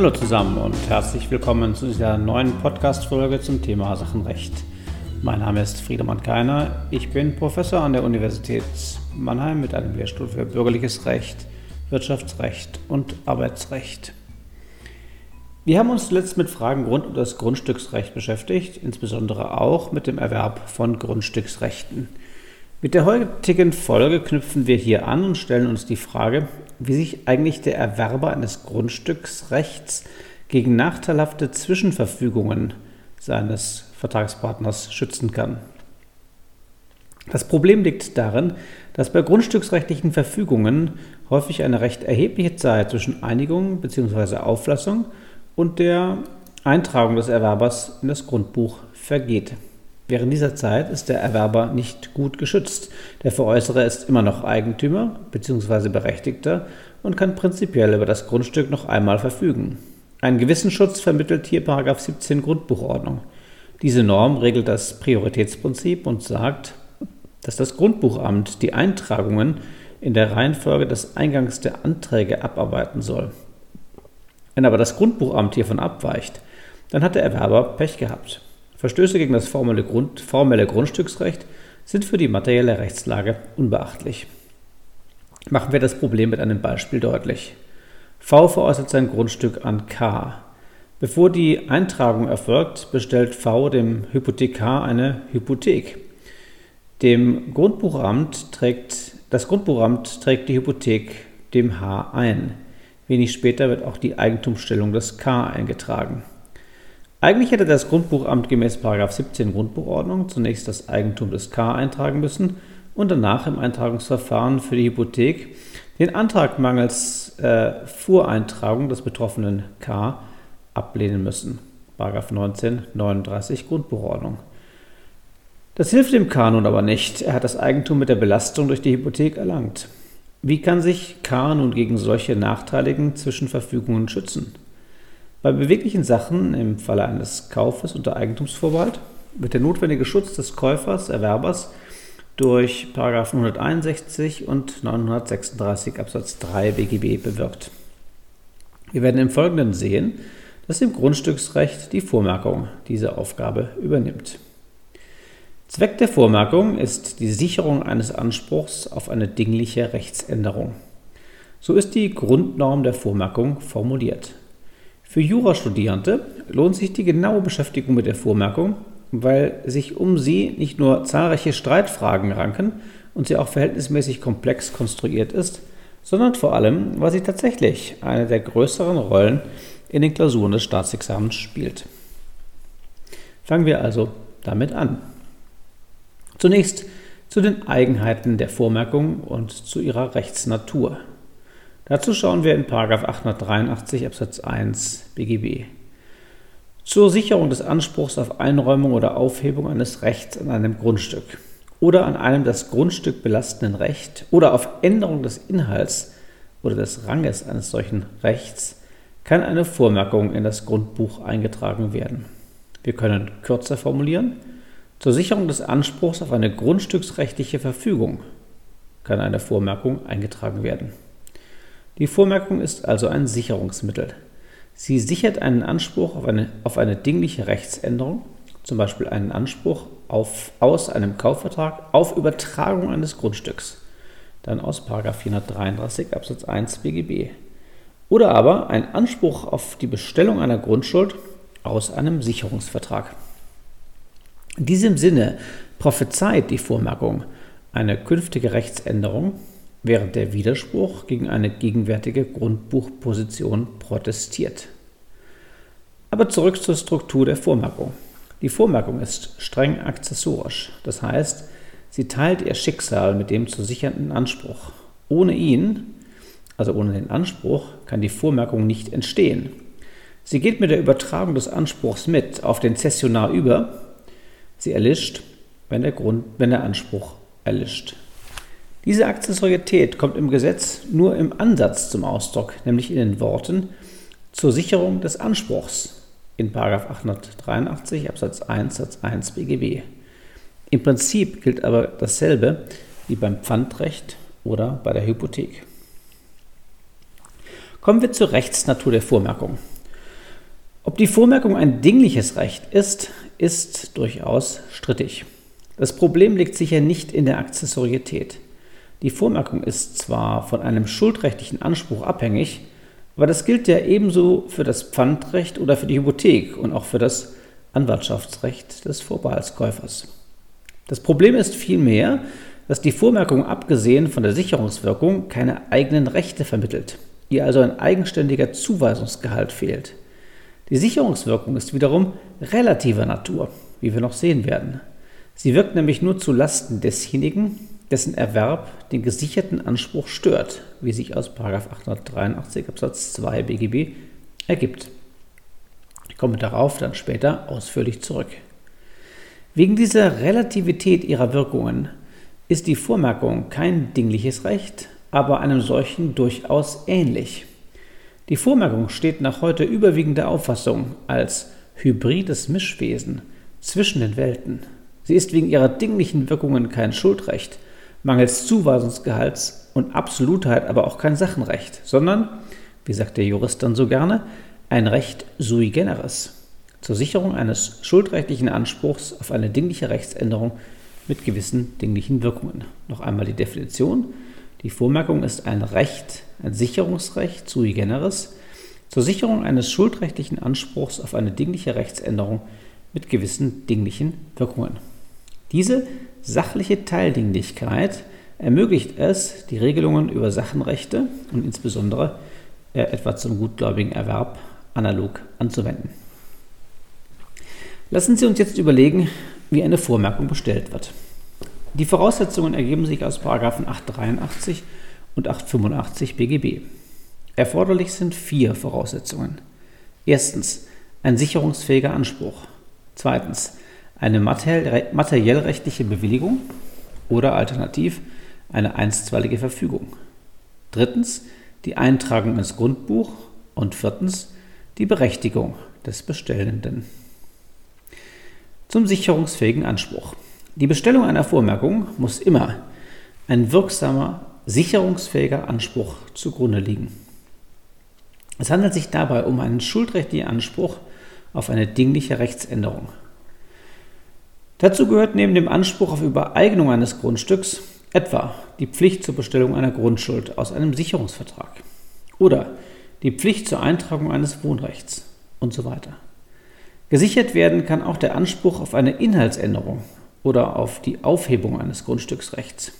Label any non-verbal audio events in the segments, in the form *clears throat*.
Hallo zusammen und herzlich willkommen zu dieser neuen Podcast-Folge zum Thema Sachenrecht. Mein Name ist Friedemann Keiner. Ich bin Professor an der Universität Mannheim mit einem Lehrstuhl für Bürgerliches Recht, Wirtschaftsrecht und Arbeitsrecht. Wir haben uns zuletzt mit Fragen rund um das Grundstücksrecht beschäftigt, insbesondere auch mit dem Erwerb von Grundstücksrechten. Mit der heutigen Folge knüpfen wir hier an und stellen uns die Frage, wie sich eigentlich der Erwerber eines Grundstücksrechts gegen nachteilhafte Zwischenverfügungen seines Vertragspartners schützen kann. Das Problem liegt darin, dass bei grundstücksrechtlichen Verfügungen häufig eine recht erhebliche Zeit zwischen Einigung bzw. Auflassung und der Eintragung des Erwerbers in das Grundbuch vergeht. Während dieser Zeit ist der Erwerber nicht gut geschützt. Der Veräußerer ist immer noch Eigentümer bzw. Berechtigter und kann prinzipiell über das Grundstück noch einmal verfügen. Einen gewissen Schutz vermittelt hier 17 Grundbuchordnung. Diese Norm regelt das Prioritätsprinzip und sagt, dass das Grundbuchamt die Eintragungen in der Reihenfolge des Eingangs der Anträge abarbeiten soll. Wenn aber das Grundbuchamt hiervon abweicht, dann hat der Erwerber Pech gehabt. Verstöße gegen das formelle, Grund, formelle Grundstücksrecht sind für die materielle Rechtslage unbeachtlich. Machen wir das Problem mit einem Beispiel deutlich. V veräußert sein Grundstück an K. Bevor die Eintragung erfolgt, bestellt V dem Hypothekar eine Hypothek. Dem Grundbuchamt trägt, das Grundbuchamt trägt die Hypothek dem H ein. Wenig später wird auch die Eigentumsstellung des K eingetragen. Eigentlich hätte das Grundbuchamt gemäß 17 Grundbuchordnung zunächst das Eigentum des K eintragen müssen und danach im Eintragungsverfahren für die Hypothek den Antrag mangels äh, Voreintragung des betroffenen K ablehnen müssen. 19 39 Grundbuchordnung. Das hilft dem K nun aber nicht. Er hat das Eigentum mit der Belastung durch die Hypothek erlangt. Wie kann sich K nun gegen solche nachteiligen Zwischenverfügungen schützen? Bei beweglichen Sachen im Falle eines Kaufes unter Eigentumsvorbehalt wird der notwendige Schutz des Käufers, Erwerbers durch 161 und 936 Absatz 3 BGB bewirkt. Wir werden im Folgenden sehen, dass im Grundstücksrecht die Vormerkung diese Aufgabe übernimmt. Zweck der Vormerkung ist die Sicherung eines Anspruchs auf eine dingliche Rechtsänderung. So ist die Grundnorm der Vormerkung formuliert. Für Jurastudierende lohnt sich die genaue Beschäftigung mit der Vormerkung, weil sich um sie nicht nur zahlreiche Streitfragen ranken und sie auch verhältnismäßig komplex konstruiert ist, sondern vor allem, weil sie tatsächlich eine der größeren Rollen in den Klausuren des Staatsexamens spielt. Fangen wir also damit an. Zunächst zu den Eigenheiten der Vormerkung und zu ihrer Rechtsnatur. Dazu schauen wir in 883 Absatz 1 BGB. Zur Sicherung des Anspruchs auf Einräumung oder Aufhebung eines Rechts an einem Grundstück oder an einem das Grundstück belastenden Recht oder auf Änderung des Inhalts oder des Ranges eines solchen Rechts kann eine Vormerkung in das Grundbuch eingetragen werden. Wir können kürzer formulieren. Zur Sicherung des Anspruchs auf eine grundstücksrechtliche Verfügung kann eine Vormerkung eingetragen werden. Die Vormerkung ist also ein Sicherungsmittel. Sie sichert einen Anspruch auf eine, auf eine dingliche Rechtsänderung, zum Beispiel einen Anspruch auf, aus einem Kaufvertrag auf Übertragung eines Grundstücks, dann aus 433 Absatz 1 BGB. Oder aber ein Anspruch auf die Bestellung einer Grundschuld aus einem Sicherungsvertrag. In diesem Sinne prophezeit die Vormerkung eine künftige Rechtsänderung während der Widerspruch gegen eine gegenwärtige Grundbuchposition protestiert. Aber zurück zur Struktur der Vormerkung. Die Vormerkung ist streng akzessorisch, das heißt, sie teilt ihr Schicksal mit dem zu sichernden Anspruch. Ohne ihn, also ohne den Anspruch, kann die Vormerkung nicht entstehen. Sie geht mit der Übertragung des Anspruchs mit auf den Zessionar über. Sie erlischt, wenn der, Grund, wenn der Anspruch erlischt. Diese Akzessorietät kommt im Gesetz nur im Ansatz zum Ausdruck, nämlich in den Worten zur Sicherung des Anspruchs in 883 Absatz 1 Satz 1 BGB. Im Prinzip gilt aber dasselbe wie beim Pfandrecht oder bei der Hypothek. Kommen wir zur Rechtsnatur der Vormerkung. Ob die Vormerkung ein dingliches Recht ist, ist durchaus strittig. Das Problem liegt sicher nicht in der Accessorietät. Die Vormerkung ist zwar von einem schuldrechtlichen Anspruch abhängig, aber das gilt ja ebenso für das Pfandrecht oder für die Hypothek und auch für das Anwartschaftsrecht des Vorbehaltskäufers. Das Problem ist vielmehr, dass die Vormerkung abgesehen von der Sicherungswirkung keine eigenen Rechte vermittelt, ihr also ein eigenständiger Zuweisungsgehalt fehlt. Die Sicherungswirkung ist wiederum relativer Natur, wie wir noch sehen werden. Sie wirkt nämlich nur zu Lasten desjenigen, dessen Erwerb den gesicherten Anspruch stört, wie sich aus 883 Absatz 2 BGB ergibt. Ich komme darauf dann später ausführlich zurück. Wegen dieser Relativität ihrer Wirkungen ist die Vormerkung kein dingliches Recht, aber einem solchen durchaus ähnlich. Die Vormerkung steht nach heute überwiegender Auffassung als hybrides Mischwesen zwischen den Welten. Sie ist wegen ihrer dinglichen Wirkungen kein Schuldrecht, mangels Zuweisungsgehalts und Absolutheit aber auch kein Sachenrecht, sondern, wie sagt der Jurist dann so gerne, ein Recht sui generis zur Sicherung eines schuldrechtlichen Anspruchs auf eine dingliche Rechtsänderung mit gewissen dinglichen Wirkungen. Noch einmal die Definition. Die Vormerkung ist ein Recht, ein Sicherungsrecht sui generis zur Sicherung eines schuldrechtlichen Anspruchs auf eine dingliche Rechtsänderung mit gewissen dinglichen Wirkungen. Diese sachliche Teildinglichkeit ermöglicht es, die Regelungen über Sachenrechte und insbesondere äh, etwa zum gutgläubigen Erwerb analog anzuwenden. Lassen Sie uns jetzt überlegen, wie eine Vormerkung bestellt wird. Die Voraussetzungen ergeben sich aus 883 und 885 BGB. Erforderlich sind vier Voraussetzungen. Erstens ein sicherungsfähiger Anspruch. Zweitens eine materiellrechtliche Bewilligung oder alternativ eine einstweilige Verfügung. Drittens die Eintragung ins Grundbuch und viertens die Berechtigung des Bestellenden. Zum sicherungsfähigen Anspruch. Die Bestellung einer Vormerkung muss immer ein wirksamer, sicherungsfähiger Anspruch zugrunde liegen. Es handelt sich dabei um einen schuldrechtlichen Anspruch auf eine dingliche Rechtsänderung. Dazu gehört neben dem Anspruch auf Übereignung eines Grundstücks etwa die Pflicht zur Bestellung einer Grundschuld aus einem Sicherungsvertrag oder die Pflicht zur Eintragung eines Wohnrechts und so weiter. Gesichert werden kann auch der Anspruch auf eine Inhaltsänderung oder auf die Aufhebung eines Grundstücksrechts.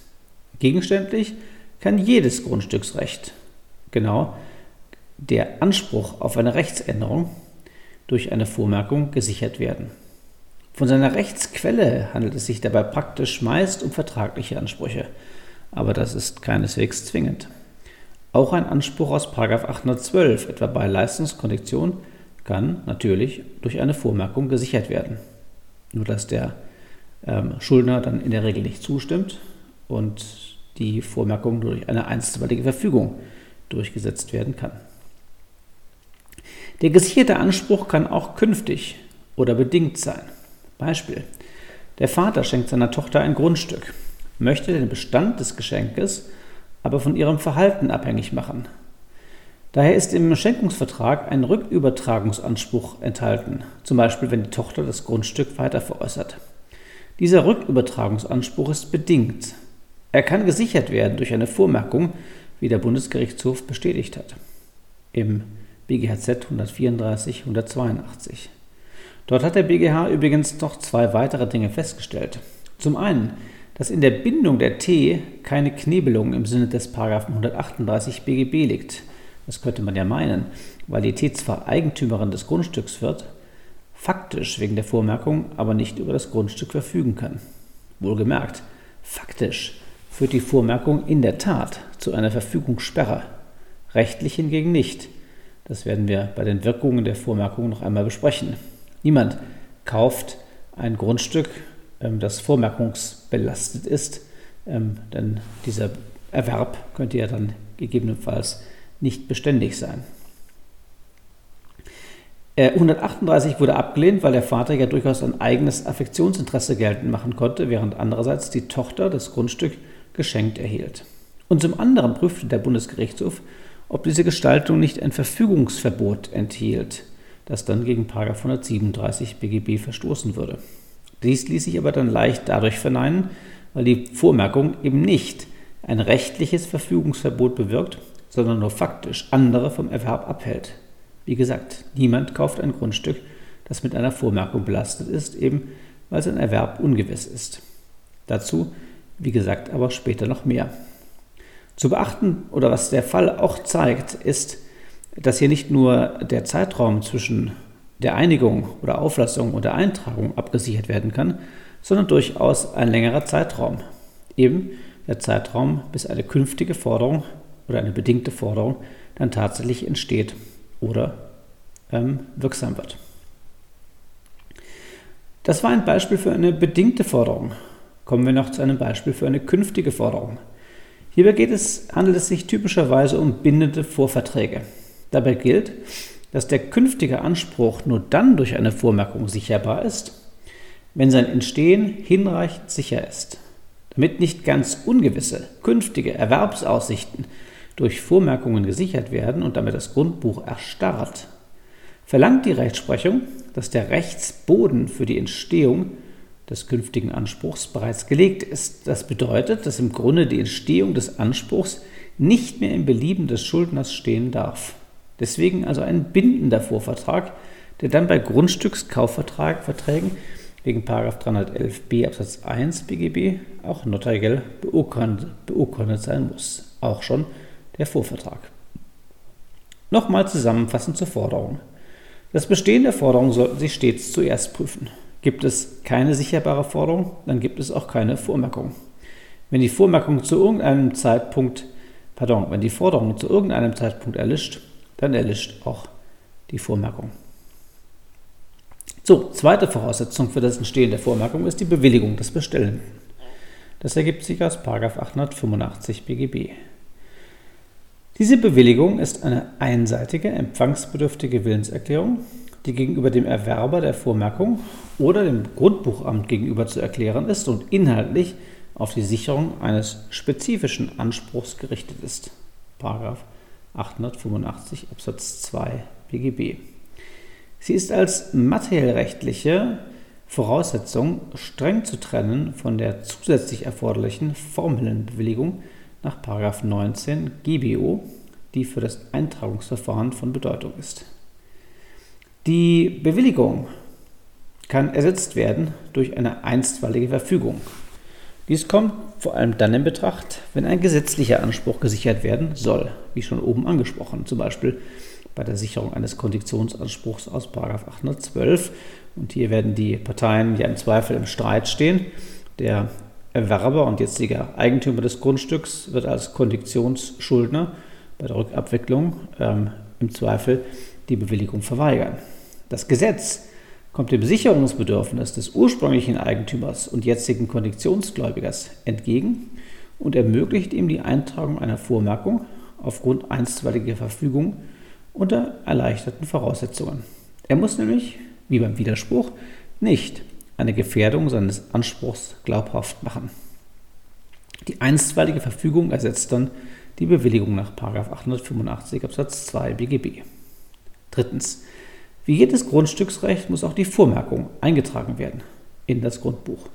Gegenständlich kann jedes Grundstücksrecht, genau der Anspruch auf eine Rechtsänderung, durch eine Vormerkung gesichert werden. Von seiner Rechtsquelle handelt es sich dabei praktisch meist um vertragliche Ansprüche, aber das ist keineswegs zwingend. Auch ein Anspruch aus 812, etwa bei Leistungskondition, kann natürlich durch eine Vormerkung gesichert werden. Nur dass der ähm, Schuldner dann in der Regel nicht zustimmt und die Vormerkung durch eine einstweilige Verfügung durchgesetzt werden kann. Der gesicherte Anspruch kann auch künftig oder bedingt sein. Beispiel. Der Vater schenkt seiner Tochter ein Grundstück, möchte den Bestand des Geschenkes aber von ihrem Verhalten abhängig machen. Daher ist im Schenkungsvertrag ein Rückübertragungsanspruch enthalten, zum Beispiel wenn die Tochter das Grundstück weiter veräußert. Dieser Rückübertragungsanspruch ist bedingt. Er kann gesichert werden durch eine Vormerkung, wie der Bundesgerichtshof bestätigt hat. Im BGHZ 134 182. Dort hat der BGH übrigens noch zwei weitere Dinge festgestellt. Zum einen, dass in der Bindung der T keine Knebelung im Sinne des 138 BGB liegt. Das könnte man ja meinen, weil die T zwar Eigentümerin des Grundstücks wird, faktisch wegen der Vormerkung aber nicht über das Grundstück verfügen kann. Wohlgemerkt, faktisch führt die Vormerkung in der Tat zu einer Verfügungssperre, rechtlich hingegen nicht. Das werden wir bei den Wirkungen der Vormerkung noch einmal besprechen. Niemand kauft ein Grundstück, ähm, das vormerkungsbelastet ist, ähm, denn dieser Erwerb könnte ja dann gegebenenfalls nicht beständig sein. 138 äh, wurde abgelehnt, weil der Vater ja durchaus ein eigenes Affektionsinteresse geltend machen konnte, während andererseits die Tochter das Grundstück geschenkt erhielt. Und zum anderen prüfte der Bundesgerichtshof, ob diese Gestaltung nicht ein Verfügungsverbot enthielt das dann gegen 137 BGB verstoßen würde. Dies ließ sich aber dann leicht dadurch verneinen, weil die Vormerkung eben nicht ein rechtliches Verfügungsverbot bewirkt, sondern nur faktisch andere vom Erwerb abhält. Wie gesagt, niemand kauft ein Grundstück, das mit einer Vormerkung belastet ist, eben weil sein Erwerb ungewiss ist. Dazu, wie gesagt, aber später noch mehr. Zu beachten oder was der Fall auch zeigt, ist, dass hier nicht nur der Zeitraum zwischen der Einigung oder Auflassung und der Eintragung abgesichert werden kann, sondern durchaus ein längerer Zeitraum. Eben der Zeitraum, bis eine künftige Forderung oder eine bedingte Forderung dann tatsächlich entsteht oder ähm, wirksam wird. Das war ein Beispiel für eine bedingte Forderung. Kommen wir noch zu einem Beispiel für eine künftige Forderung. Hierbei geht es, handelt es sich typischerweise um bindende Vorverträge. Dabei gilt, dass der künftige Anspruch nur dann durch eine Vormerkung sicherbar ist, wenn sein Entstehen hinreichend sicher ist. Damit nicht ganz ungewisse künftige Erwerbsaussichten durch Vormerkungen gesichert werden und damit das Grundbuch erstarrt, verlangt die Rechtsprechung, dass der Rechtsboden für die Entstehung des künftigen Anspruchs bereits gelegt ist. Das bedeutet, dass im Grunde die Entstehung des Anspruchs nicht mehr im Belieben des Schuldners stehen darf. Deswegen also ein bindender Vorvertrag, der dann bei Grundstückskaufverträgen wegen 311b Absatz 1 BGB auch notariell beurkundet, sein muss. Auch schon der Vorvertrag. Nochmal zusammenfassend zur Forderung. Das Bestehen der Forderung sollten Sie stets zuerst prüfen. Gibt es keine sicherbare Forderung, dann gibt es auch keine Vormerkung. Wenn die Vormerkung zu irgendeinem Zeitpunkt, pardon, wenn die Forderung zu irgendeinem Zeitpunkt erlischt, dann erlischt auch die Vormerkung. So, zweite Voraussetzung für das Entstehen der Vormerkung ist die Bewilligung des Bestellenden. Das ergibt sich aus 885 BGB. Diese Bewilligung ist eine einseitige, empfangsbedürftige Willenserklärung, die gegenüber dem Erwerber der Vormerkung oder dem Grundbuchamt gegenüber zu erklären ist und inhaltlich auf die Sicherung eines spezifischen Anspruchs gerichtet ist. Paragraph 885 Absatz 2 BGB. Sie ist als materiellrechtliche Voraussetzung streng zu trennen von der zusätzlich erforderlichen formellen Bewilligung nach 19 GBO, die für das Eintragungsverfahren von Bedeutung ist. Die Bewilligung kann ersetzt werden durch eine einstweilige Verfügung. Dies kommt vor allem dann in Betracht, wenn ein gesetzlicher Anspruch gesichert werden soll, wie schon oben angesprochen, zum Beispiel bei der Sicherung eines Konditionsanspruchs aus 812. Und hier werden die Parteien ja im Zweifel im Streit stehen. Der Erwerber und jetziger Eigentümer des Grundstücks wird als Konditionsschuldner bei der Rückabwicklung ähm, im Zweifel die Bewilligung verweigern. Das Gesetz kommt dem Sicherungsbedürfnis des ursprünglichen Eigentümers und jetzigen Konditionsgläubigers entgegen und ermöglicht ihm die Eintragung einer Vormerkung aufgrund einstweiliger Verfügung unter erleichterten Voraussetzungen. Er muss nämlich, wie beim Widerspruch, nicht eine Gefährdung seines Anspruchs glaubhaft machen. Die einstweilige Verfügung ersetzt dann die Bewilligung nach 885 Absatz 2 BGB. Drittens. Wie jedes Grundstücksrecht muss auch die Vormerkung eingetragen werden in das Grundbuch.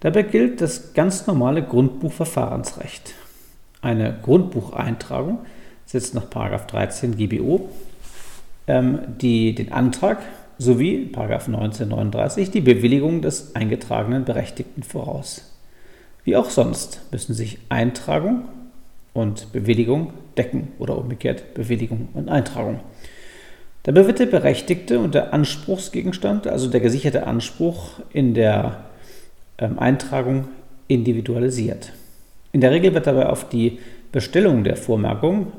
Dabei gilt das ganz normale Grundbuchverfahrensrecht. Eine Grundbucheintragung setzt nach 13 GBO ähm, die, den Antrag sowie 1939 die Bewilligung des eingetragenen Berechtigten voraus. Wie auch sonst müssen sich Eintragung und Bewilligung decken oder umgekehrt Bewilligung und Eintragung. Dabei wird der Berechtigte und der Anspruchsgegenstand, also der gesicherte Anspruch in der ähm, Eintragung individualisiert. In der Regel wird dabei auf die Bestellung der Vormerkung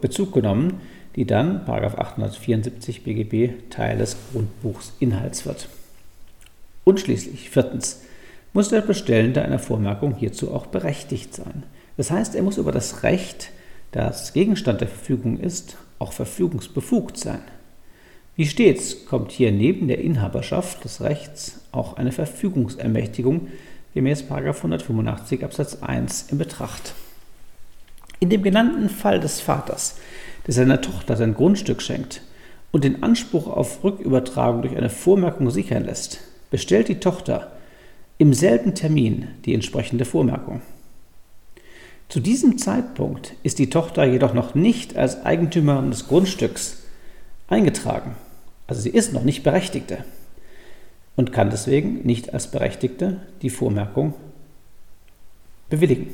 Bezug genommen, die dann 874 BGB Teil des Grundbuchsinhalts wird. Und schließlich viertens muss der Bestellende einer Vormerkung hierzu auch berechtigt sein. Das heißt, er muss über das Recht, das Gegenstand der Verfügung ist, auch verfügungsbefugt sein. Wie stets kommt hier neben der Inhaberschaft des Rechts auch eine Verfügungsermächtigung gemäß 185 Absatz 1 in Betracht. In dem genannten Fall des Vaters, der seiner Tochter sein Grundstück schenkt und den Anspruch auf Rückübertragung durch eine Vormerkung sichern lässt, bestellt die Tochter im selben Termin die entsprechende Vormerkung. Zu diesem Zeitpunkt ist die Tochter jedoch noch nicht als Eigentümerin des Grundstücks eingetragen. Also sie ist noch nicht Berechtigte und kann deswegen nicht als Berechtigte die Vormerkung bewilligen.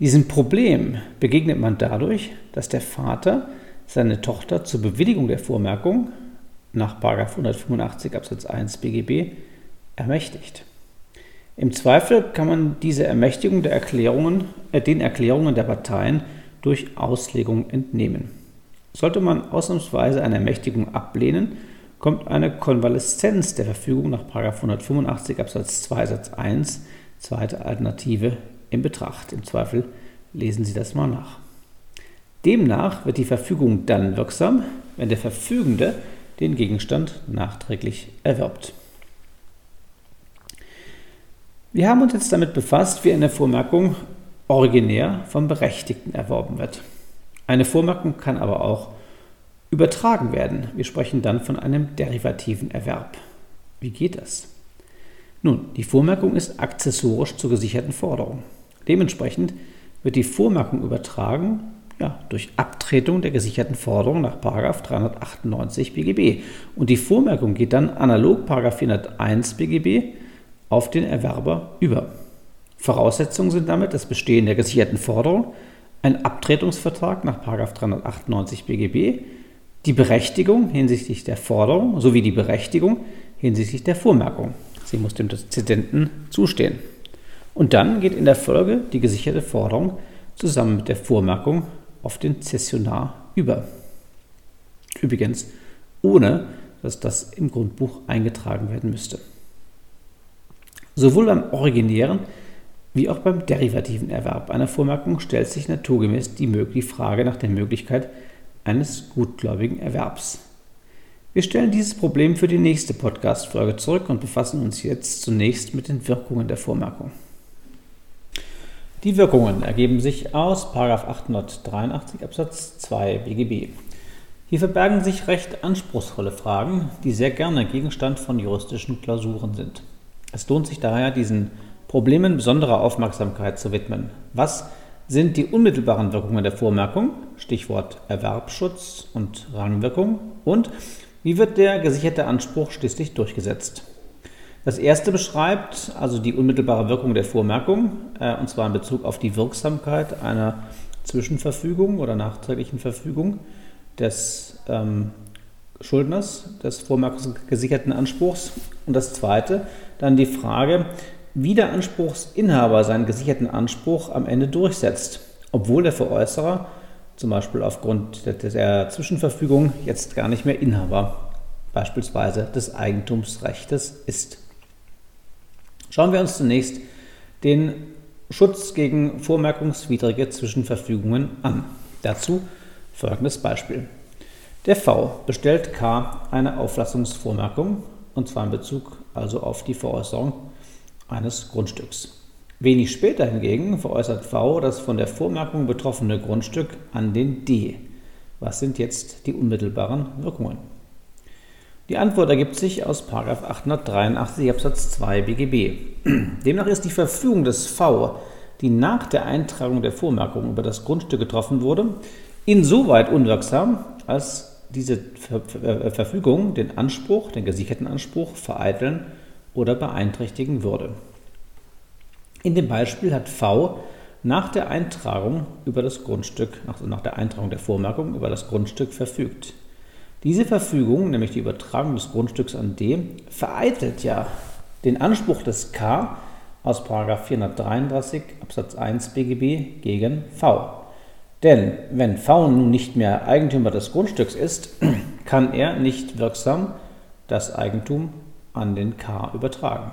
Diesem Problem begegnet man dadurch, dass der Vater seine Tochter zur Bewilligung der Vormerkung nach 185 Absatz 1 BGB ermächtigt. Im Zweifel kann man diese Ermächtigung der Erklärungen, äh, den Erklärungen der Parteien durch Auslegung entnehmen. Sollte man ausnahmsweise eine Ermächtigung ablehnen, kommt eine Konvaleszenz der Verfügung nach 185 Absatz 2 Satz 1, zweite Alternative, in Betracht. Im Zweifel lesen Sie das mal nach. Demnach wird die Verfügung dann wirksam, wenn der Verfügende den Gegenstand nachträglich erwirbt. Wir haben uns jetzt damit befasst, wie eine Vormerkung originär vom Berechtigten erworben wird. Eine Vormerkung kann aber auch übertragen werden. Wir sprechen dann von einem derivativen Erwerb. Wie geht das? Nun, die Vormerkung ist akzessorisch zur gesicherten Forderung. Dementsprechend wird die Vormerkung übertragen ja, durch Abtretung der gesicherten Forderung nach 398 BGB. Und die Vormerkung geht dann analog 401 BGB auf den Erwerber über. Voraussetzungen sind damit das Bestehen der gesicherten Forderung, ein Abtretungsvertrag nach 398 BGB, die Berechtigung hinsichtlich der Forderung sowie die Berechtigung hinsichtlich der Vormerkung. Sie muss dem Zedenten zustehen. Und dann geht in der Folge die gesicherte Forderung zusammen mit der Vormerkung auf den Zessionar über. Übrigens, ohne dass das im Grundbuch eingetragen werden müsste. Sowohl beim originären wie auch beim derivativen Erwerb einer Vormerkung stellt sich naturgemäß die, Frage nach der Möglichkeit eines gutgläubigen Erwerbs. Wir stellen dieses Problem für die nächste Podcast-Folge zurück und befassen uns jetzt zunächst mit den Wirkungen der Vormerkung. Die Wirkungen ergeben sich aus 883 Absatz 2 BGB. Hier verbergen sich recht anspruchsvolle Fragen, die sehr gerne Gegenstand von juristischen Klausuren sind. Es lohnt sich daher, diesen Problemen besonderer Aufmerksamkeit zu widmen. Was sind die unmittelbaren Wirkungen der Vormerkung, Stichwort Erwerbsschutz und Rangwirkung, und wie wird der gesicherte Anspruch schließlich durchgesetzt? Das erste beschreibt also die unmittelbare Wirkung der Vormerkung, äh, und zwar in Bezug auf die Wirksamkeit einer Zwischenverfügung oder nachträglichen Verfügung des ähm, Schuldners, des vormerkungsgesicherten Anspruchs. Und das zweite dann die Frage, wie der Anspruchsinhaber seinen gesicherten Anspruch am Ende durchsetzt, obwohl der Veräußerer zum Beispiel aufgrund der Zwischenverfügung jetzt gar nicht mehr Inhaber beispielsweise des Eigentumsrechts ist. Schauen wir uns zunächst den Schutz gegen vormerkungswidrige Zwischenverfügungen an. Dazu folgendes Beispiel. Der V bestellt K eine Auflassungsvormerkung, und zwar in Bezug also auf die Veräußerung eines Grundstücks. Wenig später hingegen veräußert V das von der Vormerkung betroffene Grundstück an den D. Was sind jetzt die unmittelbaren Wirkungen? Die Antwort ergibt sich aus 883 Absatz 2 BGB. *clears throat* Demnach ist die Verfügung des V, die nach der Eintragung der Vormerkung über das Grundstück getroffen wurde, insoweit unwirksam, als diese Verfügung den Anspruch, den gesicherten Anspruch vereiteln oder beeinträchtigen würde. In dem Beispiel hat V nach der Eintragung über das Grundstück, also nach der Eintragung der Vormerkung über das Grundstück verfügt. Diese Verfügung, nämlich die Übertragung des Grundstücks an D, vereitelt ja den Anspruch des K aus 433 Absatz 1 BGB gegen V. Denn wenn V nun nicht mehr Eigentümer des Grundstücks ist, *clears throat* kann er nicht wirksam das Eigentum an den K übertragen.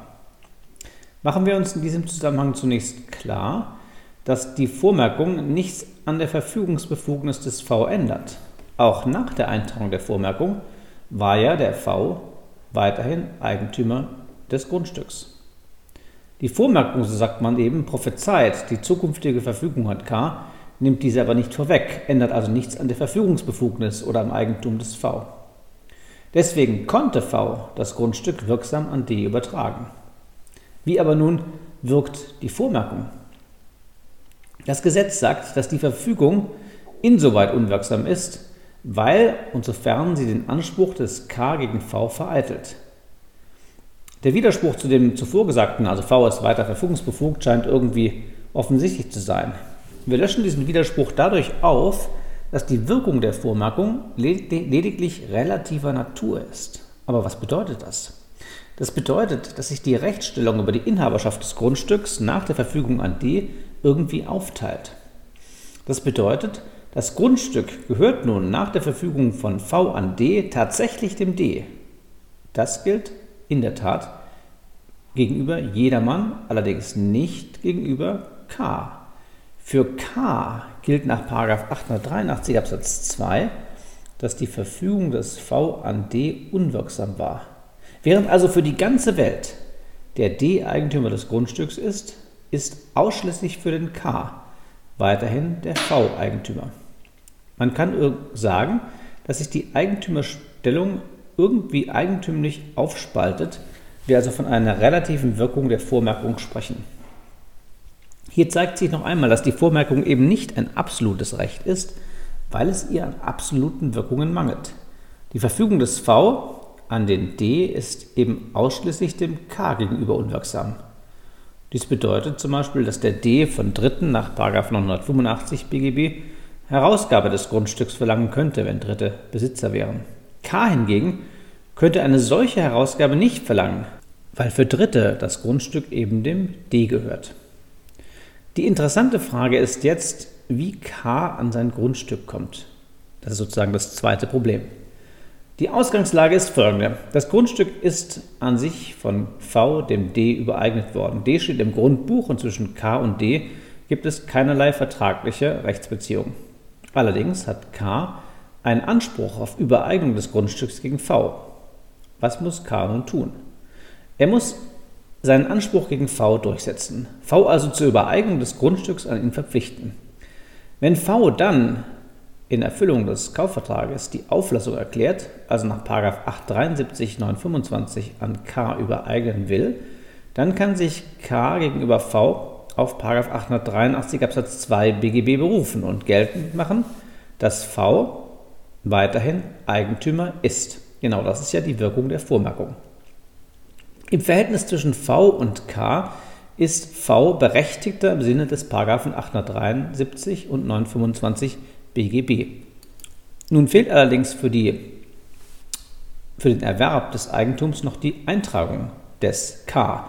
Machen wir uns in diesem Zusammenhang zunächst klar, dass die Vormerkung nichts an der Verfügungsbefugnis des V ändert. Auch nach der Eintragung der Vormerkung war ja der V weiterhin Eigentümer des Grundstücks. Die Vormerkung, so sagt man eben, prophezeit die zukünftige Verfügung an K, nimmt diese aber nicht vorweg, ändert also nichts an der Verfügungsbefugnis oder am Eigentum des V. Deswegen konnte V das Grundstück wirksam an D übertragen. Wie aber nun wirkt die Vormerkung? Das Gesetz sagt, dass die Verfügung insoweit unwirksam ist, weil und sofern sie den Anspruch des K gegen V vereitelt. Der Widerspruch zu dem zuvor gesagten, also V ist weiter verfügungsbefugt, scheint irgendwie offensichtlich zu sein. Wir löschen diesen Widerspruch dadurch auf, dass die Wirkung der Vormerkung lediglich relativer Natur ist. Aber was bedeutet das? Das bedeutet, dass sich die Rechtsstellung über die Inhaberschaft des Grundstücks nach der Verfügung an D irgendwie aufteilt. Das bedeutet, das Grundstück gehört nun nach der Verfügung von V an D tatsächlich dem D. Das gilt in der Tat gegenüber jedermann, allerdings nicht gegenüber K. Für K gilt nach 883 Absatz 2, dass die Verfügung des V an D unwirksam war. Während also für die ganze Welt der D Eigentümer des Grundstücks ist, ist ausschließlich für den K weiterhin der V Eigentümer. Man kann sagen, dass sich die Eigentümerstellung irgendwie eigentümlich aufspaltet, wir also von einer relativen Wirkung der Vormerkung sprechen. Hier zeigt sich noch einmal, dass die Vormerkung eben nicht ein absolutes Recht ist, weil es ihr an absoluten Wirkungen mangelt. Die Verfügung des V an den D ist eben ausschließlich dem K gegenüber unwirksam. Dies bedeutet zum Beispiel, dass der D von Dritten nach 985 BGB Herausgabe des Grundstücks verlangen könnte, wenn Dritte Besitzer wären. K hingegen könnte eine solche Herausgabe nicht verlangen, weil für Dritte das Grundstück eben dem D gehört. Die interessante Frage ist jetzt, wie K an sein Grundstück kommt. Das ist sozusagen das zweite Problem. Die Ausgangslage ist folgende. Das Grundstück ist an sich von V dem D übereignet worden. D steht im Grundbuch und zwischen K und D gibt es keinerlei vertragliche Rechtsbeziehung. Allerdings hat K einen Anspruch auf Übereignung des Grundstücks gegen V. Was muss K nun tun? Er muss seinen Anspruch gegen V durchsetzen. V also zur Übereignung des Grundstücks an ihn verpflichten. Wenn V dann in Erfüllung des Kaufvertrages die Auflassung erklärt, also nach 873 925 an K übereignen will, dann kann sich K gegenüber V auf 883 Absatz 2 BGB berufen und geltend machen, dass V weiterhin Eigentümer ist. Genau das ist ja die Wirkung der Vormerkung. Im Verhältnis zwischen V und K ist V berechtigter im Sinne des Paragraphen 873 und 925 BGB. Nun fehlt allerdings für, die, für den Erwerb des Eigentums noch die Eintragung des K.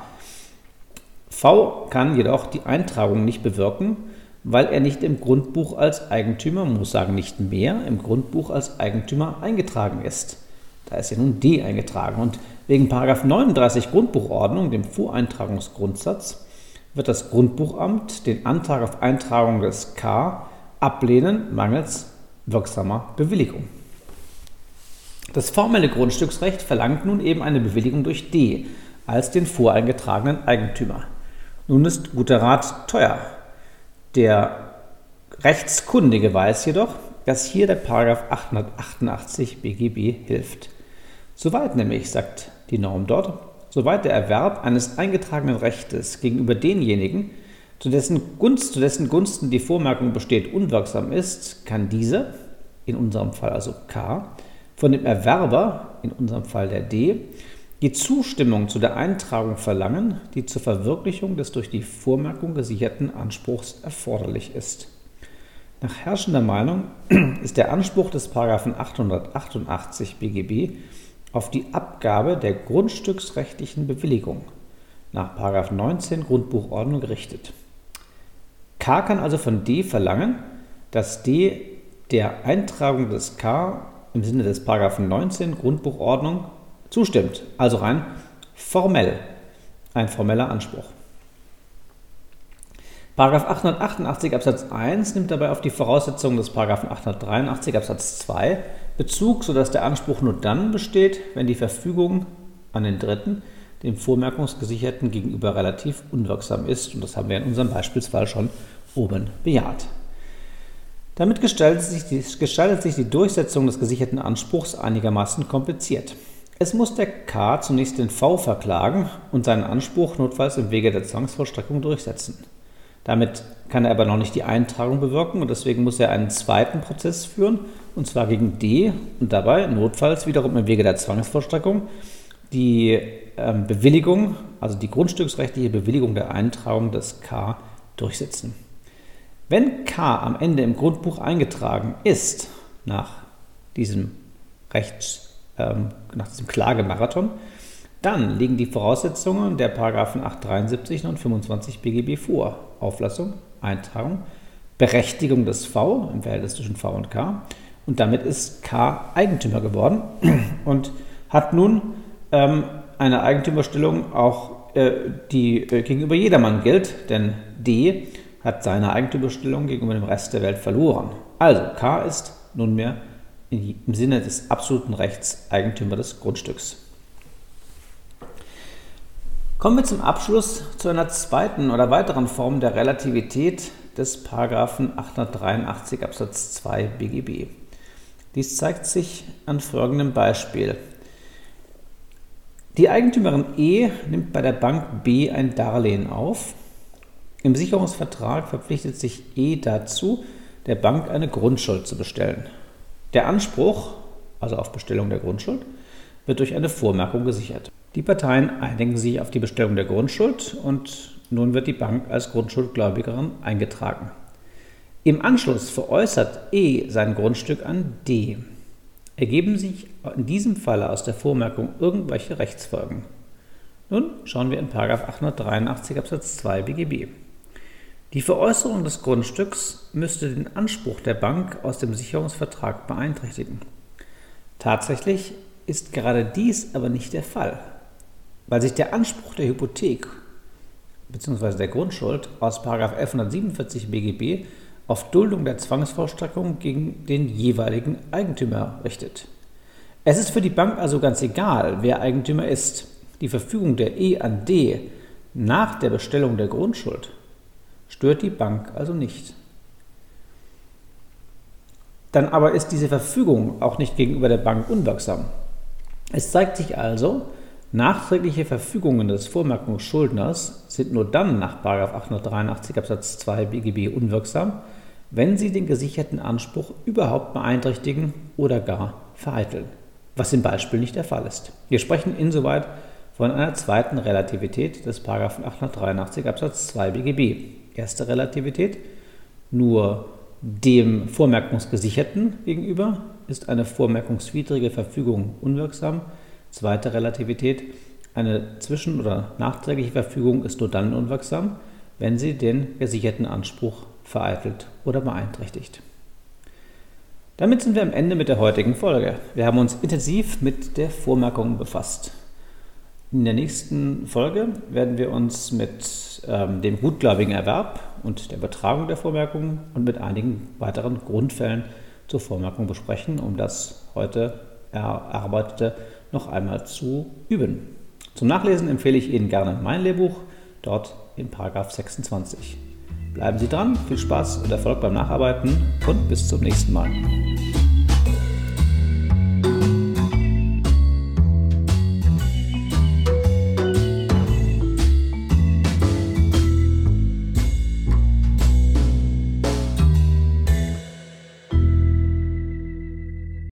V kann jedoch die Eintragung nicht bewirken, weil er nicht im Grundbuch als Eigentümer, man muss sagen nicht mehr, im Grundbuch als Eigentümer eingetragen ist. Da ist ja nun D eingetragen. Und wegen 39 Grundbuchordnung, dem Voreintragungsgrundsatz, wird das Grundbuchamt den Antrag auf Eintragung des K ablehnen, mangels wirksamer Bewilligung. Das formelle Grundstücksrecht verlangt nun eben eine Bewilligung durch D als den voreingetragenen Eigentümer. Nun ist guter Rat teuer. Der Rechtskundige weiß jedoch, dass hier der Paragraph 888 BGB hilft. Soweit nämlich, sagt die Norm dort, soweit der Erwerb eines eingetragenen Rechtes gegenüber denjenigen, zu dessen, Gunst, zu dessen Gunsten die Vormerkung besteht, unwirksam ist, kann diese, in unserem Fall also K, von dem Erwerber, in unserem Fall der D, die Zustimmung zu der Eintragung verlangen, die zur Verwirklichung des durch die Vormerkung gesicherten Anspruchs erforderlich ist. Nach herrschender Meinung *clears throat* ist der Anspruch des 888 BGB auf die Abgabe der grundstücksrechtlichen Bewilligung nach 19 Grundbuchordnung gerichtet. K kann also von D verlangen, dass D der Eintragung des K im Sinne des 19 Grundbuchordnung zustimmt, also rein formell, ein formeller Anspruch. Paragraph 888 Absatz 1 nimmt dabei auf die Voraussetzungen des Paragraphen 883 Absatz 2 Bezug, sodass der Anspruch nur dann besteht, wenn die Verfügung an den Dritten dem Vormerkungsgesicherten gegenüber relativ unwirksam ist. Und das haben wir in unserem Beispielsfall schon oben bejaht. Damit gestaltet sich, die, gestaltet sich die Durchsetzung des gesicherten Anspruchs einigermaßen kompliziert. Es muss der K zunächst den V verklagen und seinen Anspruch notfalls im Wege der Zwangsvollstreckung durchsetzen. Damit kann er aber noch nicht die Eintragung bewirken und deswegen muss er einen zweiten Prozess führen, und zwar gegen D und dabei notfalls wiederum im Wege der Zwangsvollstreckung die ähm, Bewilligung, also die grundstücksrechtliche Bewilligung der Eintragung des K durchsetzen. Wenn K am Ende im Grundbuch eingetragen ist, nach diesem Rechts, ähm, nach diesem Klagemarathon, dann liegen die Voraussetzungen der Paragraphen 873 und 25 BGB vor. Auflassung, Eintragung, Berechtigung des V im Verhältnis zwischen V und K. Und damit ist K Eigentümer geworden *clears throat* und hat nun ähm, eine Eigentümerstellung auch, äh, die äh, gegenüber jedermann gilt, denn D hat seine Eigentümerstellung gegenüber dem Rest der Welt verloren. Also K ist nunmehr im Sinne des absoluten Rechts Eigentümer des Grundstücks. Kommen wir zum Abschluss zu einer zweiten oder weiteren Form der Relativität des Paragraphen 883 Absatz 2 BGB. Dies zeigt sich an folgendem Beispiel. Die Eigentümerin E nimmt bei der Bank B ein Darlehen auf im Sicherungsvertrag verpflichtet sich E dazu, der Bank eine Grundschuld zu bestellen. Der Anspruch, also auf Bestellung der Grundschuld, wird durch eine Vormerkung gesichert. Die Parteien einigen sich auf die Bestellung der Grundschuld und nun wird die Bank als Grundschuldgläubigerin eingetragen. Im Anschluss veräußert E sein Grundstück an D. Ergeben sich in diesem Falle aus der Vormerkung irgendwelche Rechtsfolgen? Nun schauen wir in 883 Absatz 2 BGB. Die Veräußerung des Grundstücks müsste den Anspruch der Bank aus dem Sicherungsvertrag beeinträchtigen. Tatsächlich ist gerade dies aber nicht der Fall, weil sich der Anspruch der Hypothek bzw. der Grundschuld aus 1147 BGB auf Duldung der Zwangsvollstreckung gegen den jeweiligen Eigentümer richtet. Es ist für die Bank also ganz egal, wer Eigentümer ist. Die Verfügung der E an D nach der Bestellung der Grundschuld stört die Bank also nicht. Dann aber ist diese Verfügung auch nicht gegenüber der Bank unwirksam. Es zeigt sich also, nachträgliche Verfügungen des Vormerkungsschuldners sind nur dann nach 883 Absatz 2 BGB unwirksam, wenn sie den gesicherten Anspruch überhaupt beeinträchtigen oder gar vereiteln, was im Beispiel nicht der Fall ist. Wir sprechen insoweit von einer zweiten Relativität des 883 Absatz 2 BGB. Erste Relativität, nur dem Vormerkungsgesicherten gegenüber ist eine vormerkungswidrige Verfügung unwirksam. Zweite Relativität, eine zwischen- oder nachträgliche Verfügung ist nur dann unwirksam, wenn sie den gesicherten Anspruch vereitelt oder beeinträchtigt. Damit sind wir am Ende mit der heutigen Folge. Wir haben uns intensiv mit der Vormerkung befasst. In der nächsten Folge werden wir uns mit ähm, dem gutgläubigen Erwerb und der Übertragung der Vormerkungen und mit einigen weiteren Grundfällen zur Vormerkung besprechen, um das heute erarbeitete noch einmal zu üben. Zum Nachlesen empfehle ich Ihnen gerne mein Lehrbuch, dort in Paragraph 26. Bleiben Sie dran, viel Spaß und Erfolg beim Nacharbeiten und bis zum nächsten Mal.